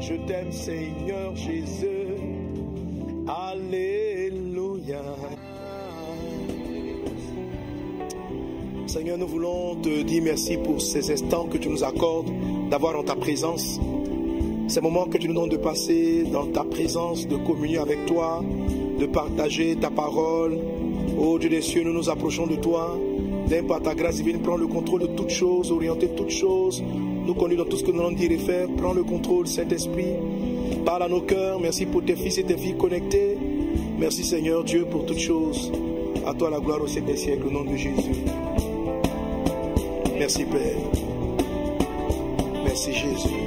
Je t'aime, Seigneur Jésus. Alléluia. Seigneur, nous voulons te dire merci pour ces instants que tu nous accordes d'avoir en ta présence. Ces moments que tu nous donnes de passer dans ta présence, de communier avec toi, de partager ta parole, Ô Dieu des cieux, nous nous approchons de toi. D'un par ta grâce divine, prends le contrôle de toutes choses, orienter toutes choses, nous conduis dans tout ce que nous allons dire et faire. Prends le contrôle, Saint-Esprit. Parle à nos cœurs. Merci pour tes fils et tes filles connectés. Merci Seigneur Dieu pour toutes choses. À toi la gloire au siècle des siècles, au nom de Jésus. Merci Père. Merci Jésus.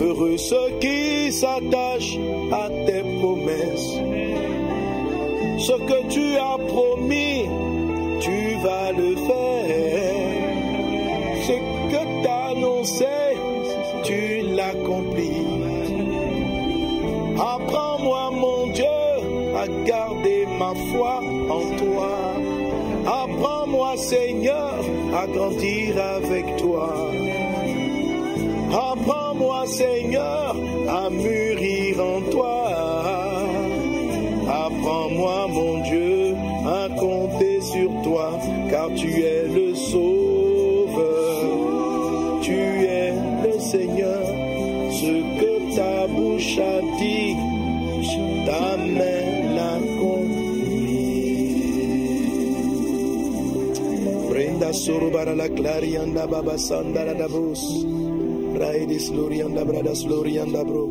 Heureux ceux qui s'attachent à tes promesses. Ce que tu as promis, tu vas le faire. Ce que tu as annoncé, tu l'accomplis. Apprends-moi, mon Dieu, à garder ma foi en toi. Apprends-moi, Seigneur, à grandir avec toi. Seigneur, à mûrir en toi. Apprends-moi, mon Dieu, à compter sur toi, car tu es le Sauveur. Tu es le Seigneur, ce que ta bouche a dit, ta main l'a Sorobara baba. Lorianda Braidis, Lorianda Bradas, Lorianda Bro.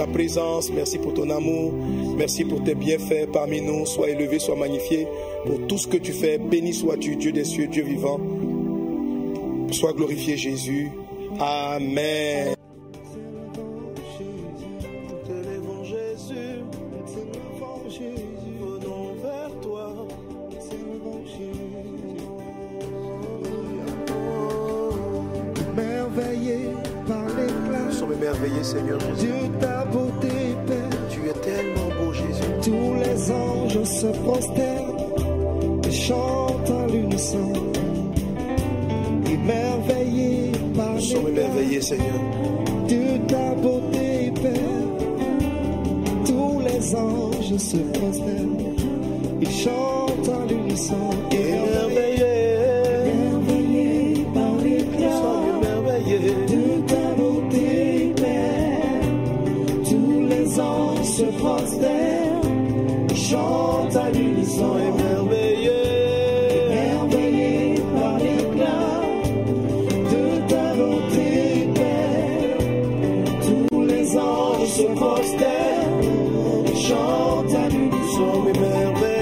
ta présence, merci pour ton amour, merci pour tes bienfaits parmi nous. Sois élevé, sois magnifié pour tout ce que tu fais. Béni sois-tu, Dieu des cieux, Dieu vivant. Sois glorifié, Jésus. Amen. se postait, chante à l'unisson mes merveilles.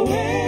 away.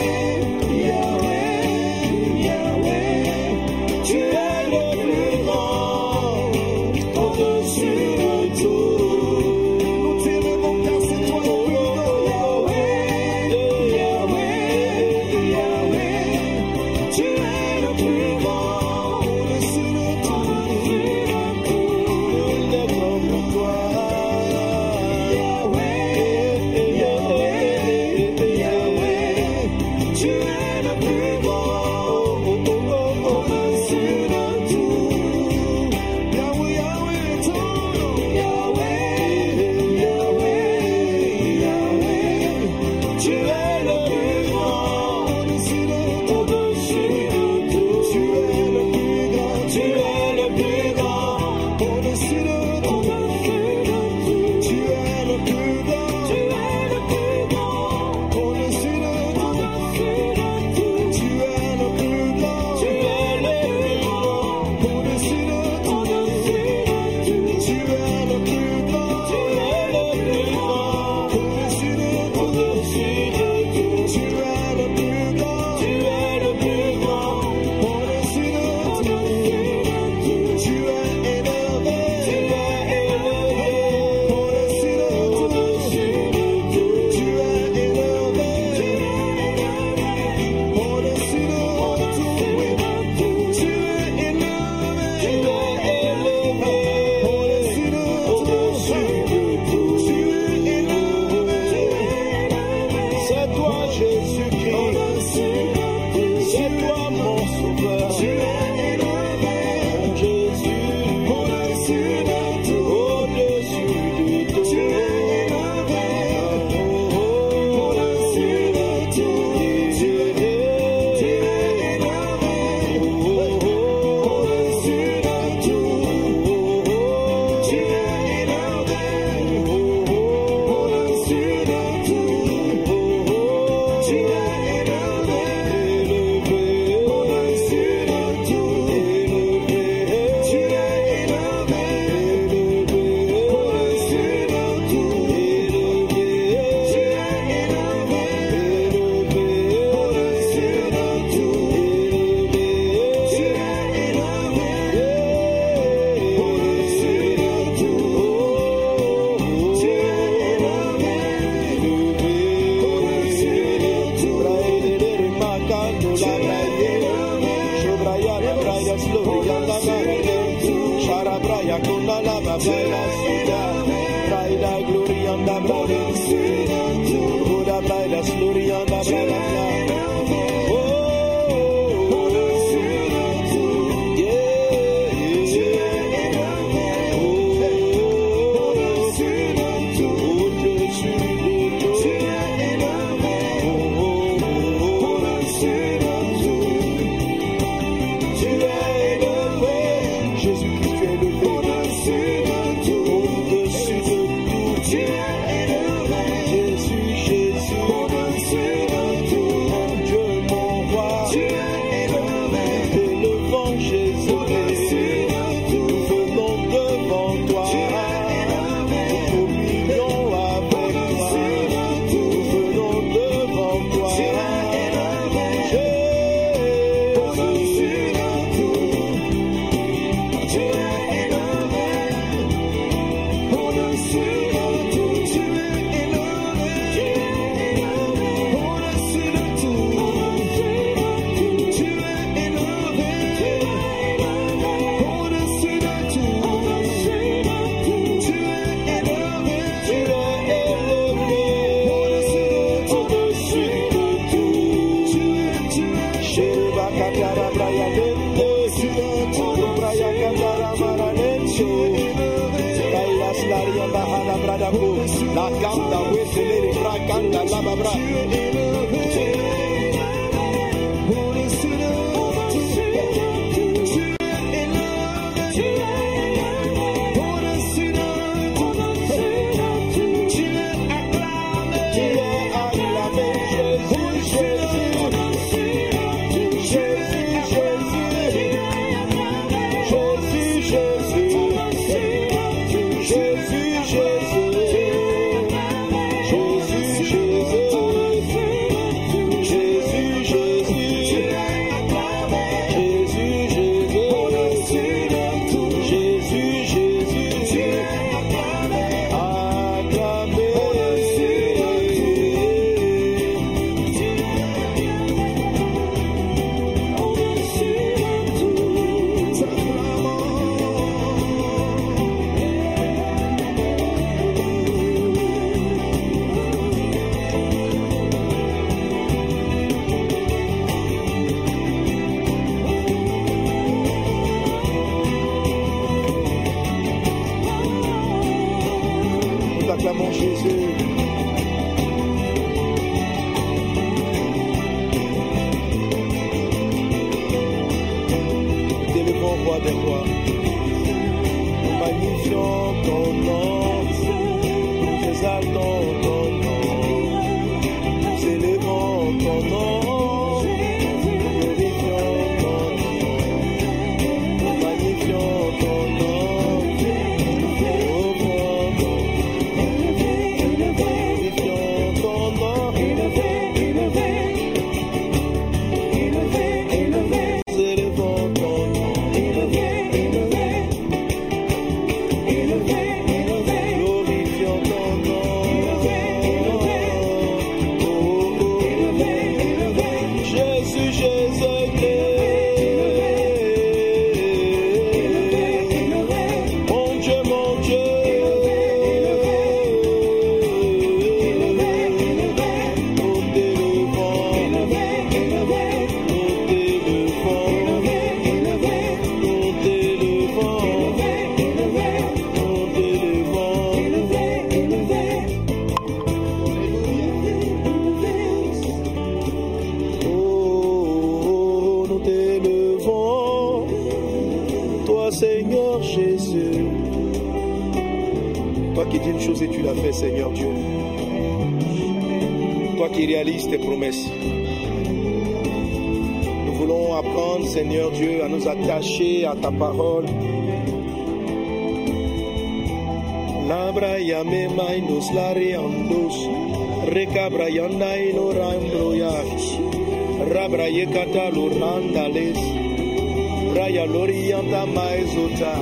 Zuta,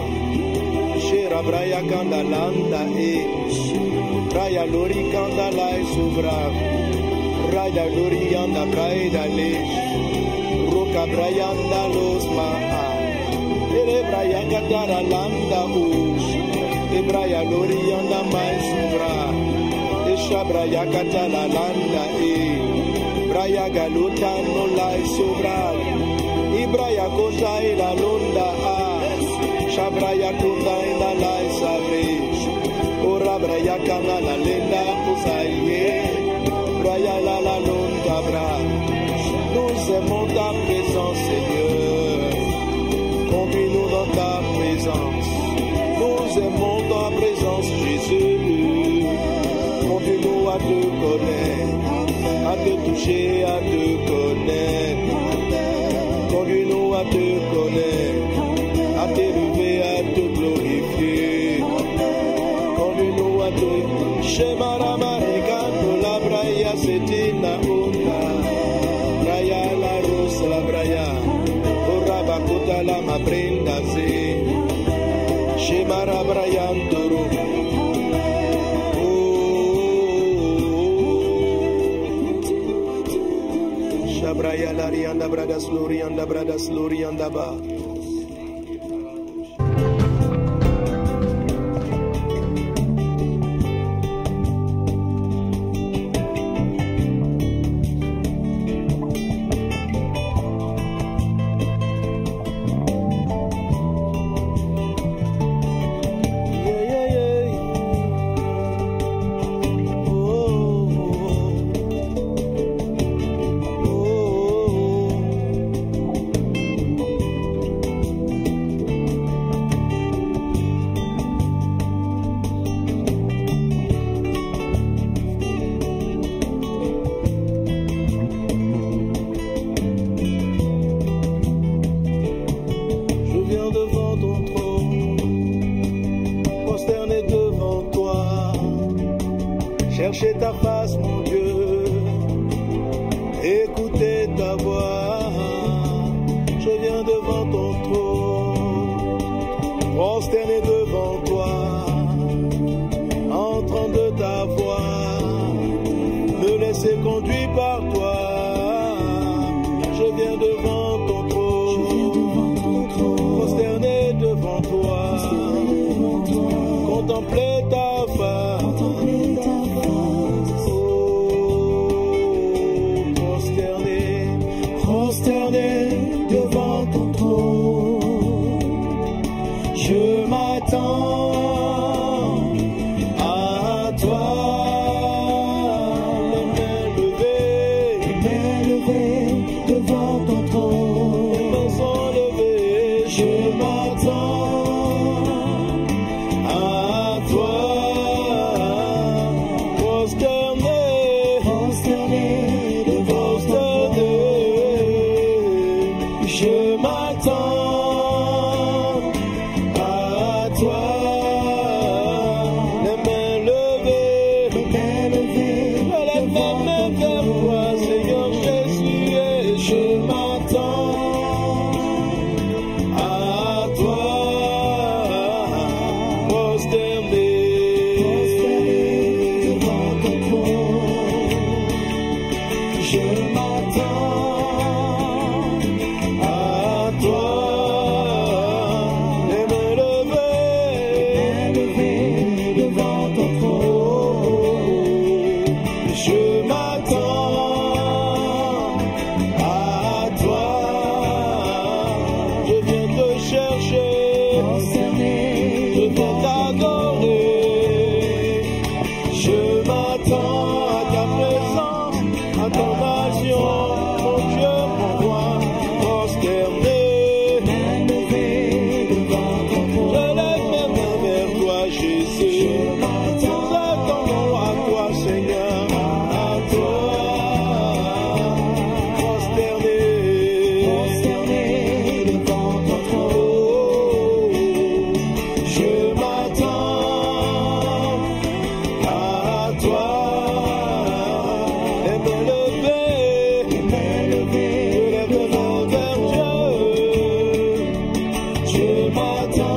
Shira Braya Kandalanda E, Raya Luri Kandalai Subra, Raya Luri Yanda Kaida Le, Ruka Brayanda Losma A, Ele Braya Kandara Landa U, Ebraya Luri Yanda Mai Subra, Esha Braya Katala Landa E, Braya Galuta Nolai Subra, Ibraya Kosha nous aimons ta présence Seigneur. Conduis-nous dans ta présence. Nous aimons ta présence Jésus. Conduis-nous à te connaître à te toucher à te connaître. bradas lori anda bradas lori ba hard time.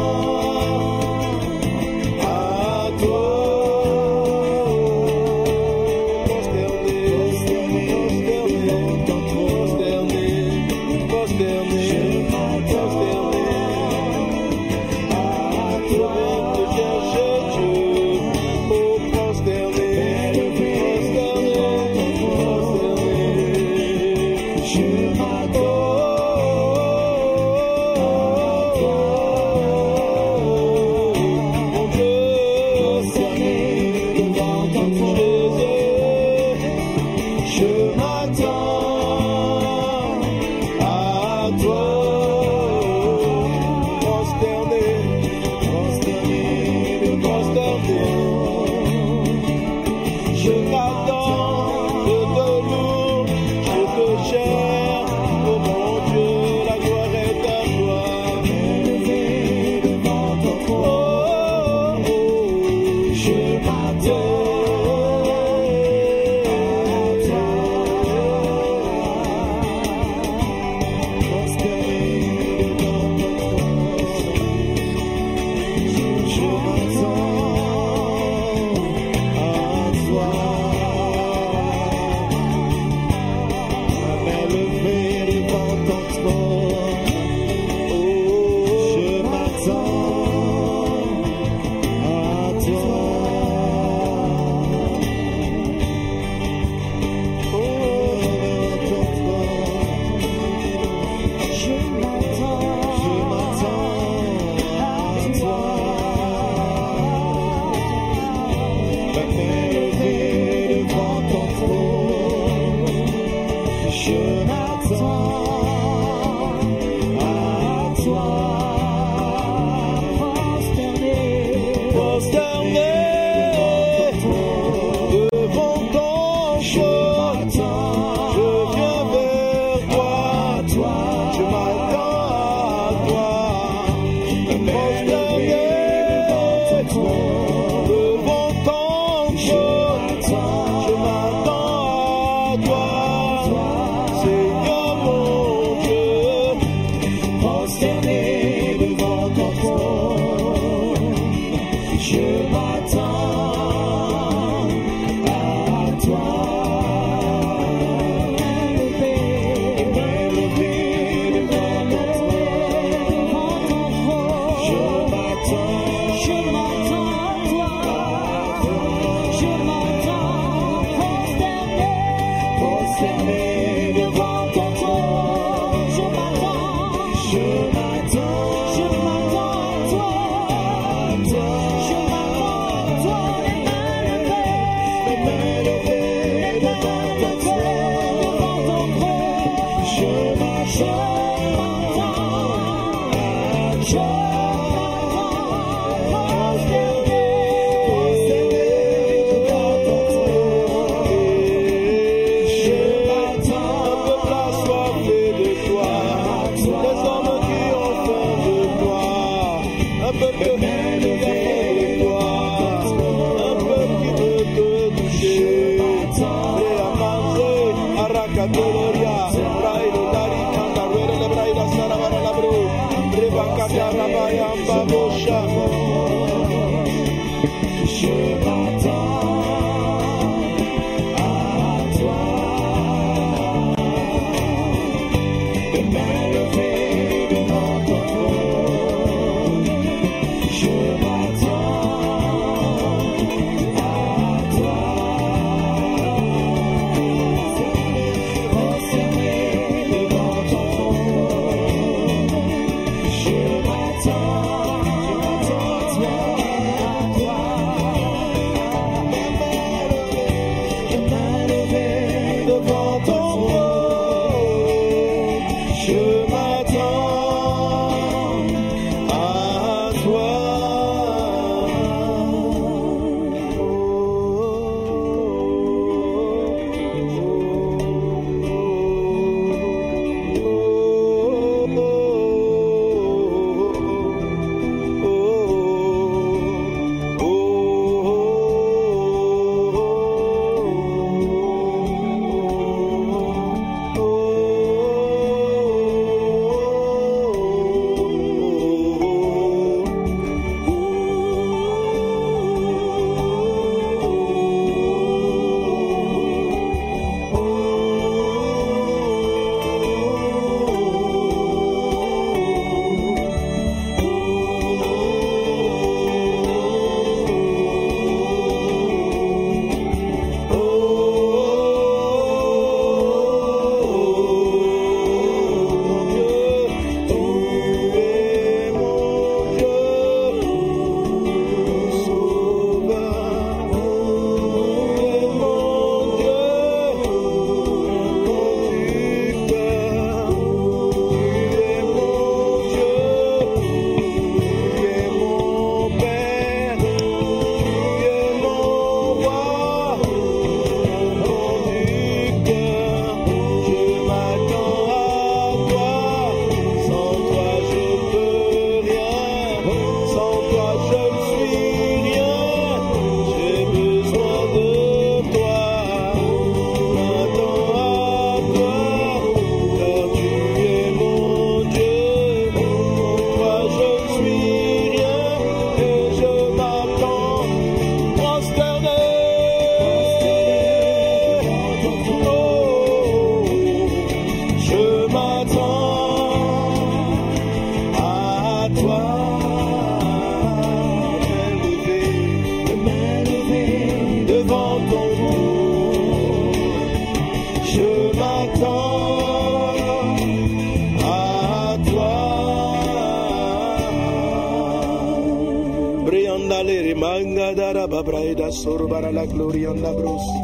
Rababraida sorobara la gloria en la bros.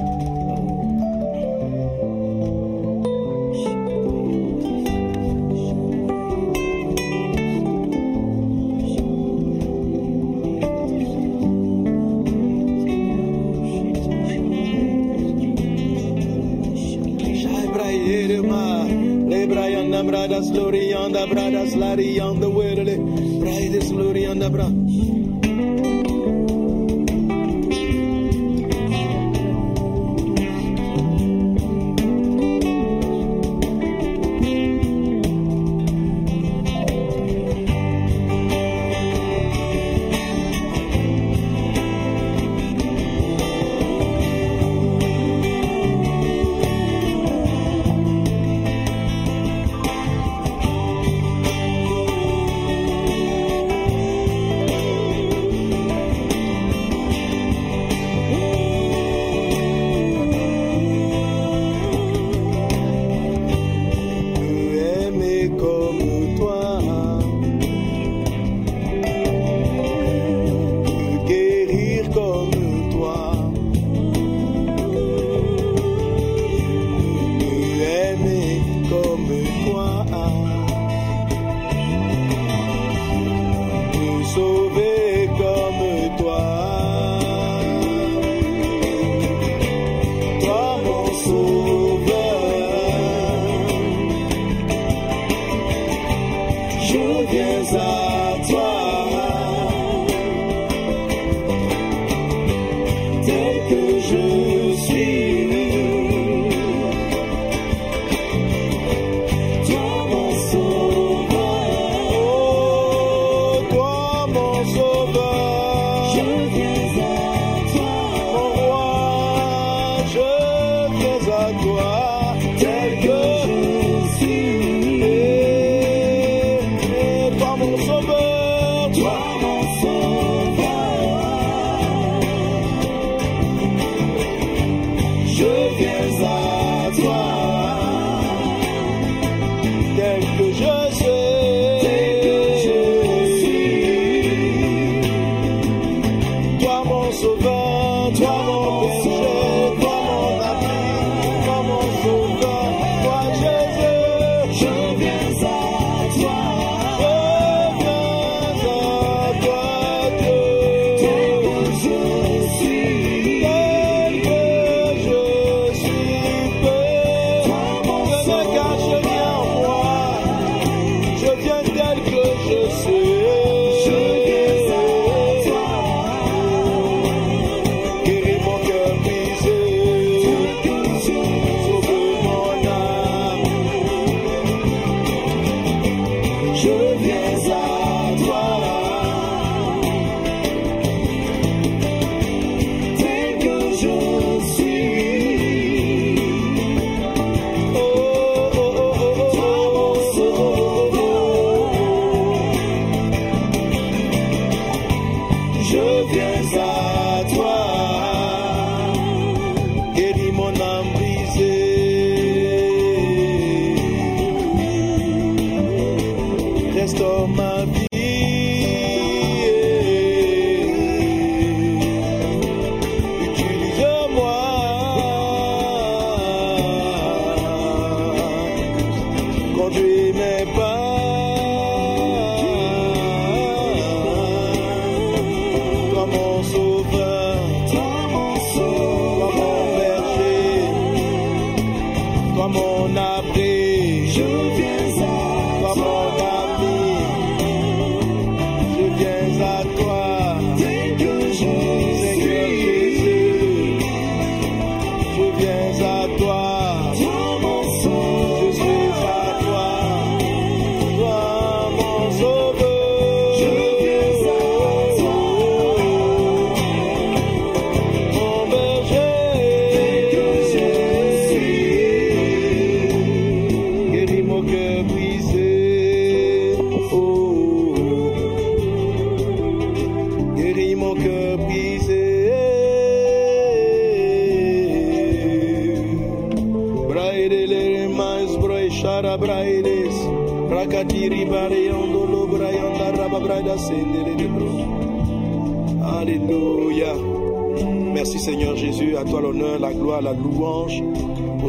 So my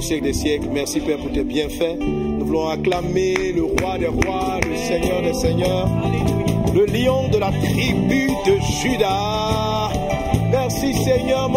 siècle des siècles. Merci Père pour tes bienfaits. Nous voulons acclamer le roi des rois, le Seigneur des seigneurs, le lion de la tribu de Judas. Merci Seigneur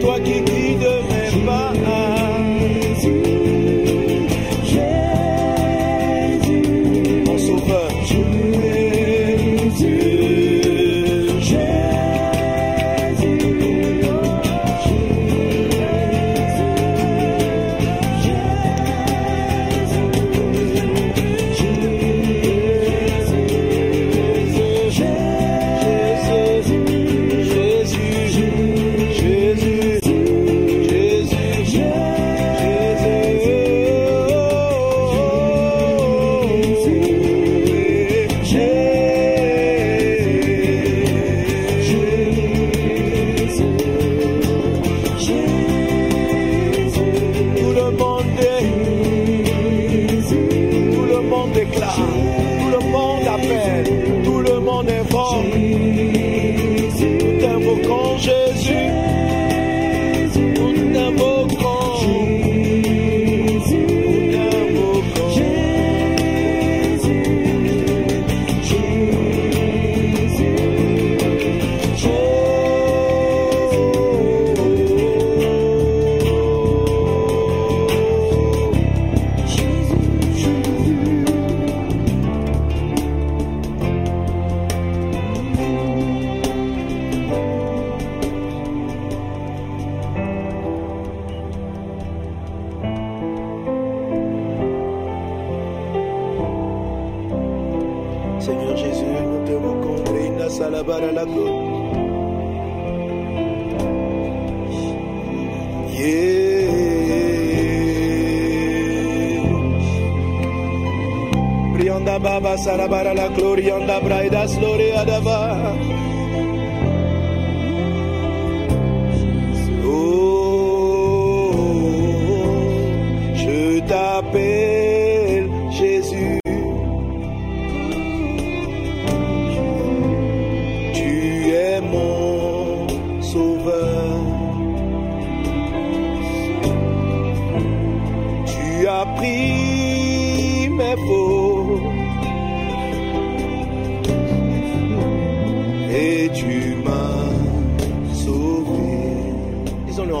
tô aqui.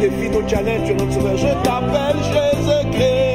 défie ton challenge, tu challenge. Je t'appelle Jésus-Christ.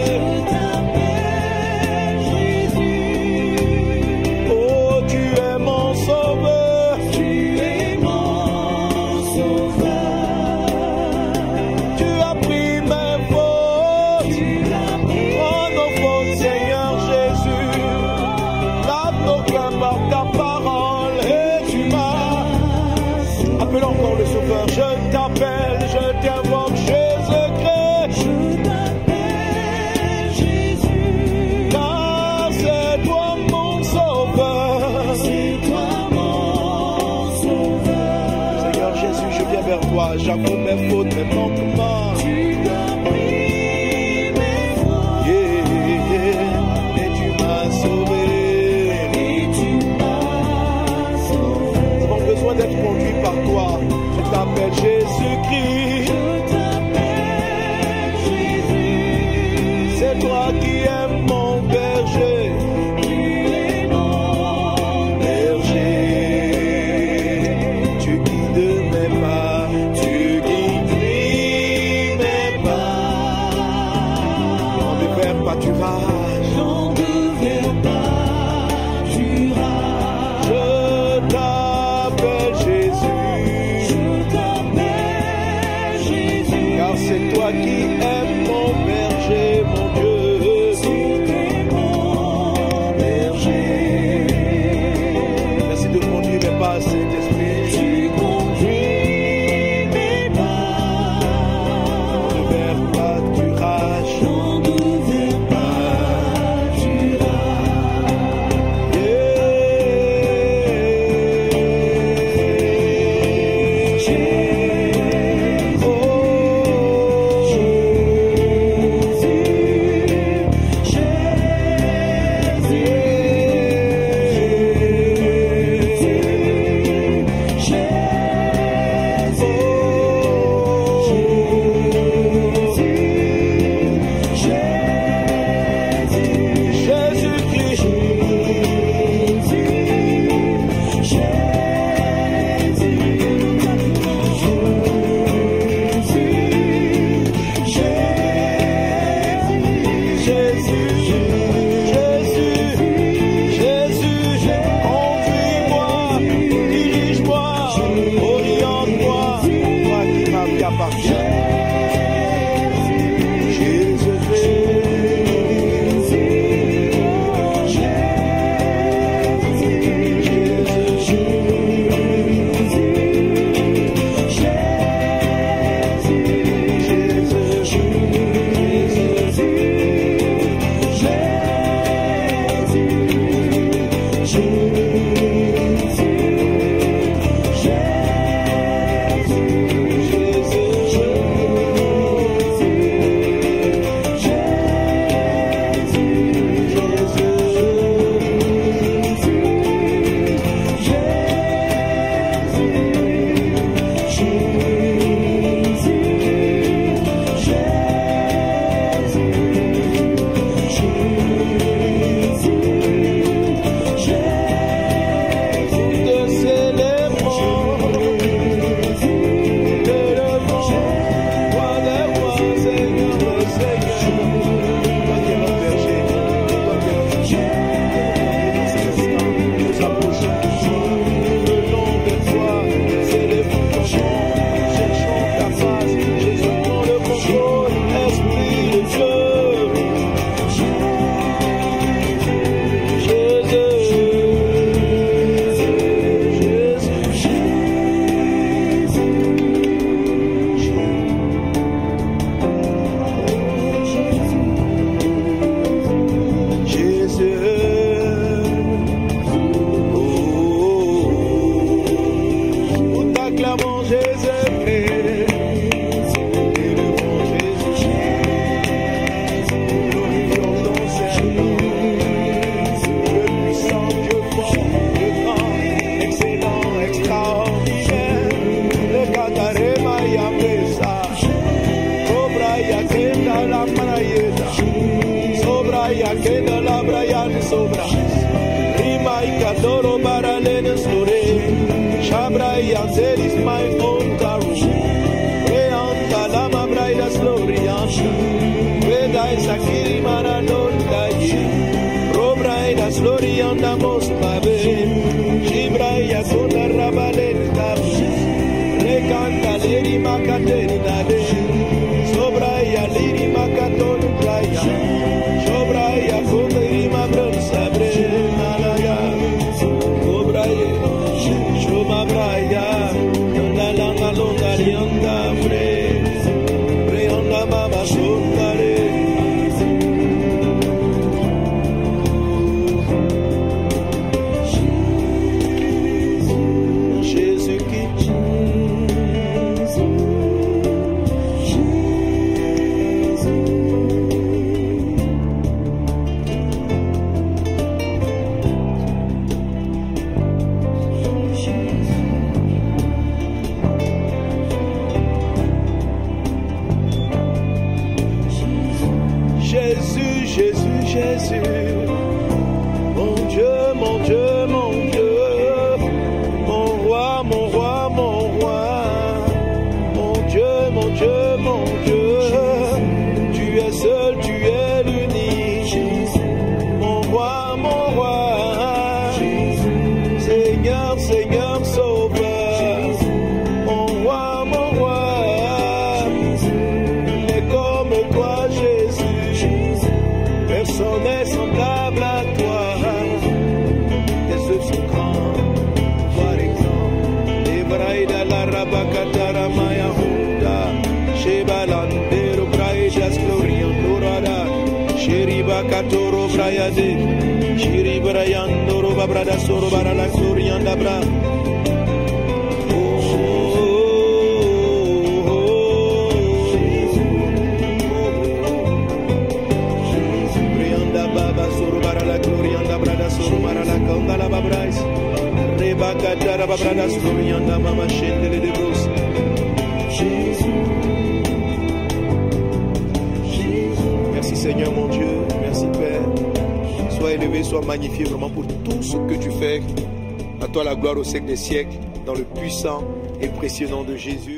des siècles dans le puissant et précieux de Jésus.